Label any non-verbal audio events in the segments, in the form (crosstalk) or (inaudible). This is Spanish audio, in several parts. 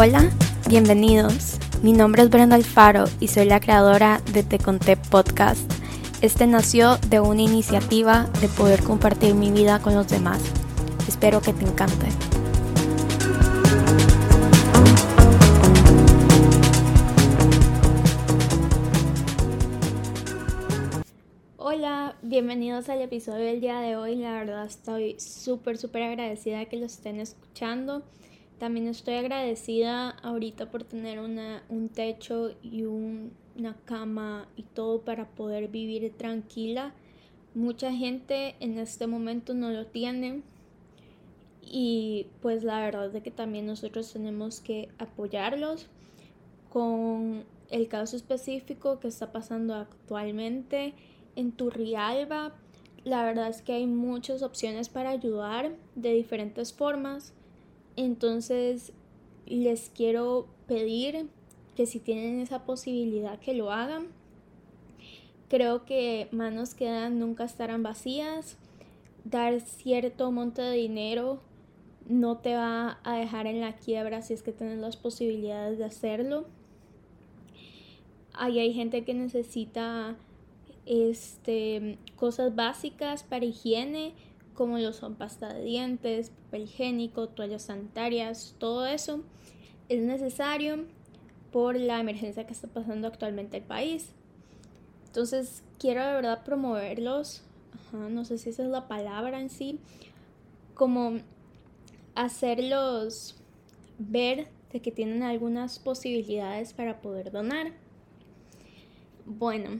Hola, bienvenidos. Mi nombre es Brenda Alfaro y soy la creadora de Te Conté Podcast. Este nació de una iniciativa de poder compartir mi vida con los demás. Espero que te encante. Hola, bienvenidos al episodio del día de hoy. La verdad estoy súper, súper agradecida que lo estén escuchando. También estoy agradecida ahorita por tener una, un techo y una cama y todo para poder vivir tranquila. Mucha gente en este momento no lo tiene y pues la verdad es que también nosotros tenemos que apoyarlos con el caso específico que está pasando actualmente en Turrialba. La verdad es que hay muchas opciones para ayudar de diferentes formas. Entonces les quiero pedir que si tienen esa posibilidad que lo hagan. Creo que manos que dan nunca estarán vacías. Dar cierto monto de dinero no te va a dejar en la quiebra si es que tienes las posibilidades de hacerlo. Ahí hay gente que necesita este, cosas básicas para higiene, como lo son pasta de dientes, papel higiénico, toallas sanitarias, todo eso es necesario por la emergencia que está pasando actualmente el país. Entonces quiero de verdad promoverlos, no sé si esa es la palabra en sí, como hacerlos ver de que tienen algunas posibilidades para poder donar. Bueno,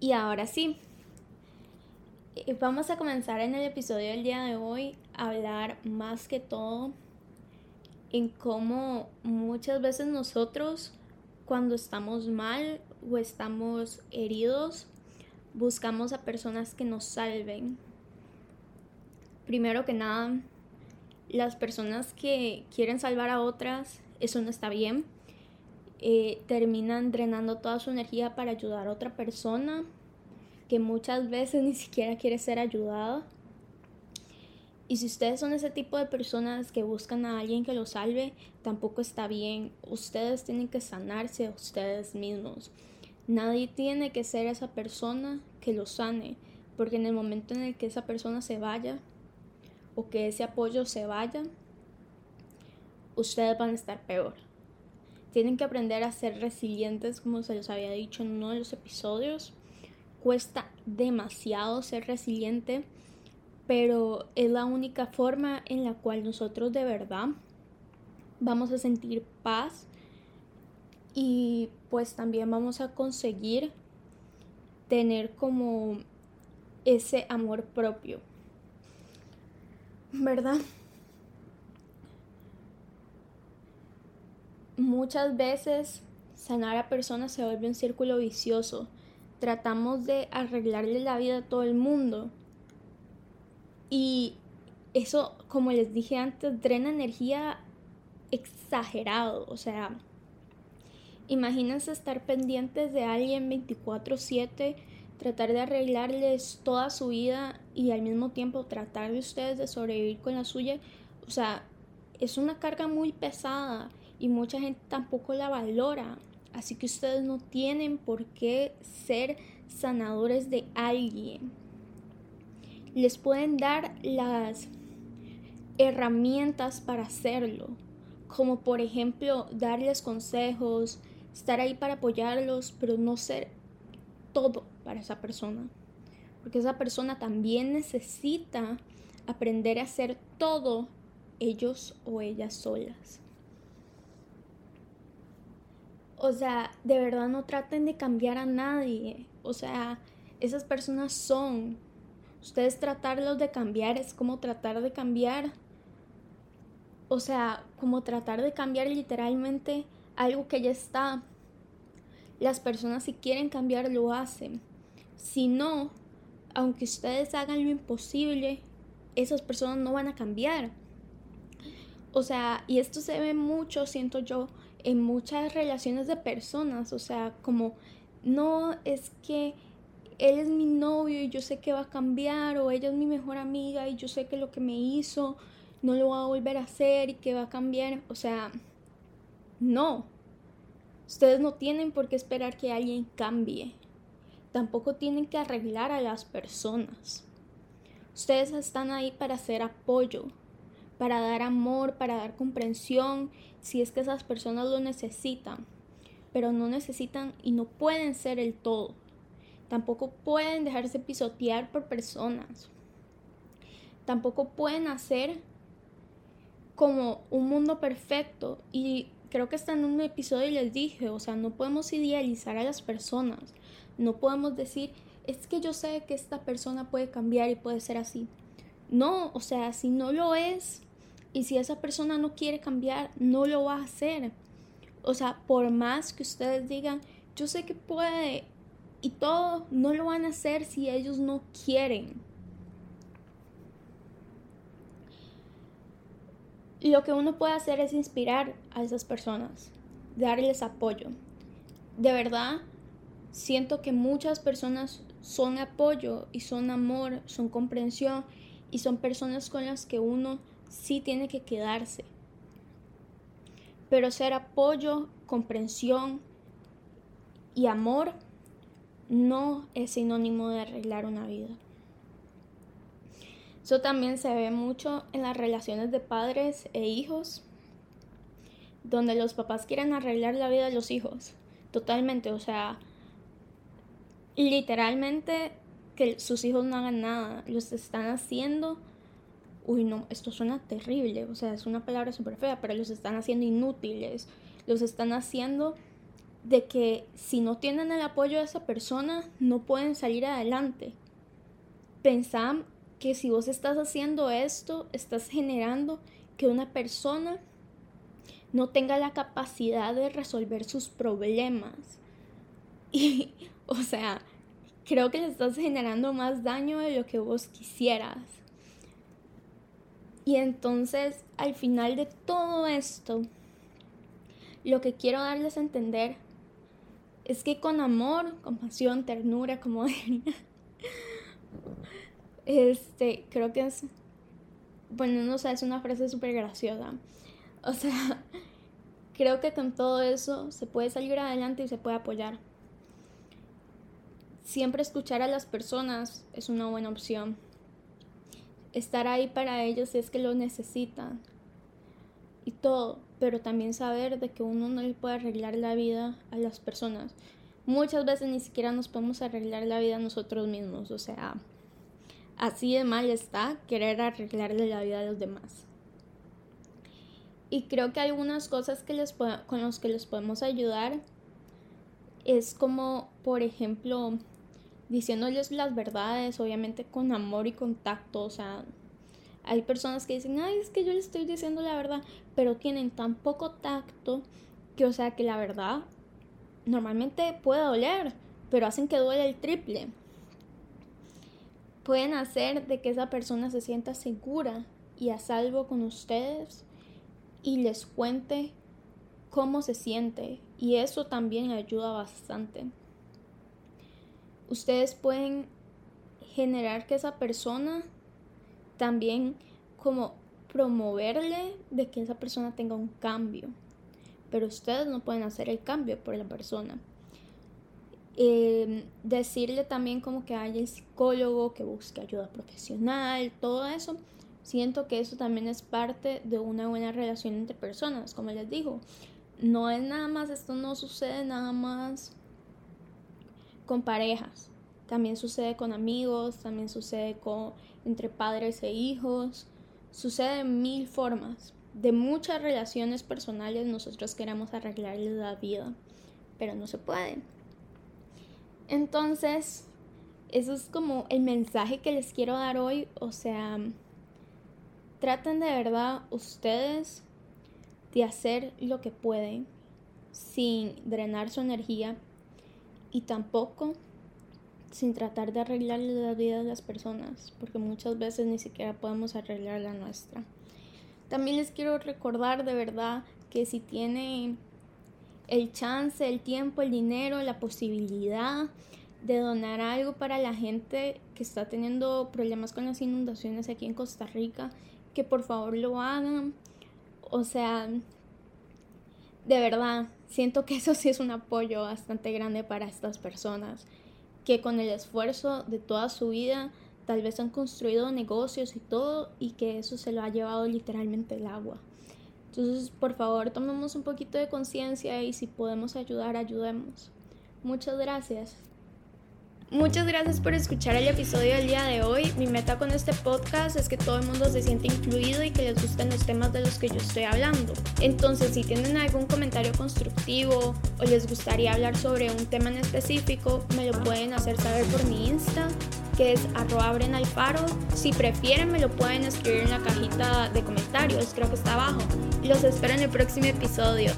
y ahora sí, vamos a comenzar en el episodio del día de hoy a hablar más que todo en cómo muchas veces nosotros cuando estamos mal o estamos heridos buscamos a personas que nos salven. Primero que nada, las personas que quieren salvar a otras, eso no está bien. Eh, terminan drenando toda su energía para ayudar a otra persona que muchas veces ni siquiera quiere ser ayudada. Y si ustedes son ese tipo de personas que buscan a alguien que los salve, tampoco está bien. Ustedes tienen que sanarse ustedes mismos. Nadie tiene que ser esa persona que los sane, porque en el momento en el que esa persona se vaya o que ese apoyo se vaya, ustedes van a estar peor. Tienen que aprender a ser resilientes, como se los había dicho en uno de los episodios cuesta demasiado ser resiliente, pero es la única forma en la cual nosotros de verdad vamos a sentir paz y pues también vamos a conseguir tener como ese amor propio. ¿Verdad? Muchas veces sanar a personas se vuelve un círculo vicioso tratamos de arreglarle la vida a todo el mundo. Y eso, como les dije antes, drena energía exagerado. O sea, imagínense estar pendientes de alguien 24/7, tratar de arreglarles toda su vida y al mismo tiempo tratar de ustedes de sobrevivir con la suya. O sea, es una carga muy pesada y mucha gente tampoco la valora. Así que ustedes no tienen por qué ser sanadores de alguien. Les pueden dar las herramientas para hacerlo, como por ejemplo darles consejos, estar ahí para apoyarlos, pero no ser todo para esa persona. Porque esa persona también necesita aprender a hacer todo ellos o ellas solas. O sea, de verdad no traten de cambiar a nadie. O sea, esas personas son. Ustedes tratarlos de cambiar es como tratar de cambiar. O sea, como tratar de cambiar literalmente algo que ya está. Las personas si quieren cambiar lo hacen. Si no, aunque ustedes hagan lo imposible, esas personas no van a cambiar. O sea, y esto se ve mucho, siento yo, en muchas relaciones de personas, o sea, como no es que él es mi novio y yo sé que va a cambiar, o ella es mi mejor amiga y yo sé que lo que me hizo no lo va a volver a hacer y que va a cambiar, o sea, No. Ustedes no tienen por qué esperar que alguien cambie. Tampoco tienen que arreglar a las personas. Ustedes están ahí para hacer apoyo, para dar amor, para dar comprensión, si es que esas personas lo necesitan. Pero no necesitan y no pueden ser el todo. Tampoco pueden dejarse pisotear por personas. Tampoco pueden hacer como un mundo perfecto. Y creo que está en un episodio y les dije, o sea, no podemos idealizar a las personas. No podemos decir, es que yo sé que esta persona puede cambiar y puede ser así. No, o sea, si no lo es y si esa persona no quiere cambiar, no lo va a hacer. O sea, por más que ustedes digan, yo sé que puede y todo, no lo van a hacer si ellos no quieren. lo que uno puede hacer es inspirar a esas personas, darles apoyo. De verdad, siento que muchas personas son apoyo y son amor, son comprensión y son personas con las que uno sí tiene que quedarse. Pero ser apoyo, comprensión y amor no es sinónimo de arreglar una vida. Eso también se ve mucho en las relaciones de padres e hijos, donde los papás quieren arreglar la vida de los hijos. Totalmente, o sea, literalmente que sus hijos no hagan nada, los están haciendo, uy no, esto suena terrible, o sea, es una palabra súper fea, pero los están haciendo inútiles, los están haciendo de que si no tienen el apoyo de esa persona, no pueden salir adelante. Pensam que si vos estás haciendo esto, estás generando que una persona no tenga la capacidad de resolver sus problemas. (laughs) Y, o sea, creo que le estás generando más daño de lo que vos quisieras. Y entonces, al final de todo esto, lo que quiero darles a entender es que con amor, compasión, ternura, como (laughs) diría, este, creo que es, bueno, no sé, es una frase súper graciosa. O sea, creo que con todo eso se puede salir adelante y se puede apoyar. Siempre escuchar a las personas es una buena opción. Estar ahí para ellos si es que lo necesitan. Y todo, pero también saber de que uno no le puede arreglar la vida a las personas. Muchas veces ni siquiera nos podemos arreglar la vida a nosotros mismos. O sea, Así de mal está querer arreglarle la vida a los demás. Y creo que algunas cosas que les con las que les podemos ayudar es como, por ejemplo, diciéndoles las verdades, obviamente con amor y contacto. O sea, hay personas que dicen, ay, es que yo les estoy diciendo la verdad, pero tienen tan poco tacto que, o sea, que la verdad normalmente puede doler, pero hacen que duele el triple pueden hacer de que esa persona se sienta segura y a salvo con ustedes y les cuente cómo se siente y eso también ayuda bastante. Ustedes pueden generar que esa persona también como promoverle de que esa persona tenga un cambio, pero ustedes no pueden hacer el cambio por la persona. Em, decirle también como que haya el psicólogo, que busque ayuda profesional, todo eso. Siento que eso también es parte de una buena relación entre personas, como les digo. No es nada más, esto no sucede nada más con parejas. También sucede con amigos, también sucede con entre padres e hijos. Sucede de mil formas. De muchas relaciones personales nosotros queremos arreglarles la vida, pero no se puede. Entonces, eso es como el mensaje que les quiero dar hoy. O sea, traten de verdad ustedes de hacer lo que pueden sin drenar su energía y tampoco sin tratar de arreglar la vida de las personas, porque muchas veces ni siquiera podemos arreglar la nuestra. También les quiero recordar de verdad que si tienen el chance, el tiempo, el dinero, la posibilidad de donar algo para la gente que está teniendo problemas con las inundaciones aquí en Costa Rica, que por favor lo hagan. O sea, de verdad, siento que eso sí es un apoyo bastante grande para estas personas, que con el esfuerzo de toda su vida tal vez han construido negocios y todo y que eso se lo ha llevado literalmente el agua. Entonces, por favor, tomemos un poquito de conciencia y si podemos ayudar, ayudemos. Muchas gracias. Muchas gracias por escuchar el episodio del día de hoy. Mi meta con este podcast es que todo el mundo se siente incluido y que les gusten los temas de los que yo estoy hablando. Entonces, si tienen algún comentario constructivo o les gustaría hablar sobre un tema en específico, me lo pueden hacer saber por mi Insta, que es arroba faro. Si prefieren, me lo pueden escribir en la cajita de comentarios, creo que está abajo. Los espero en el próximo episodio.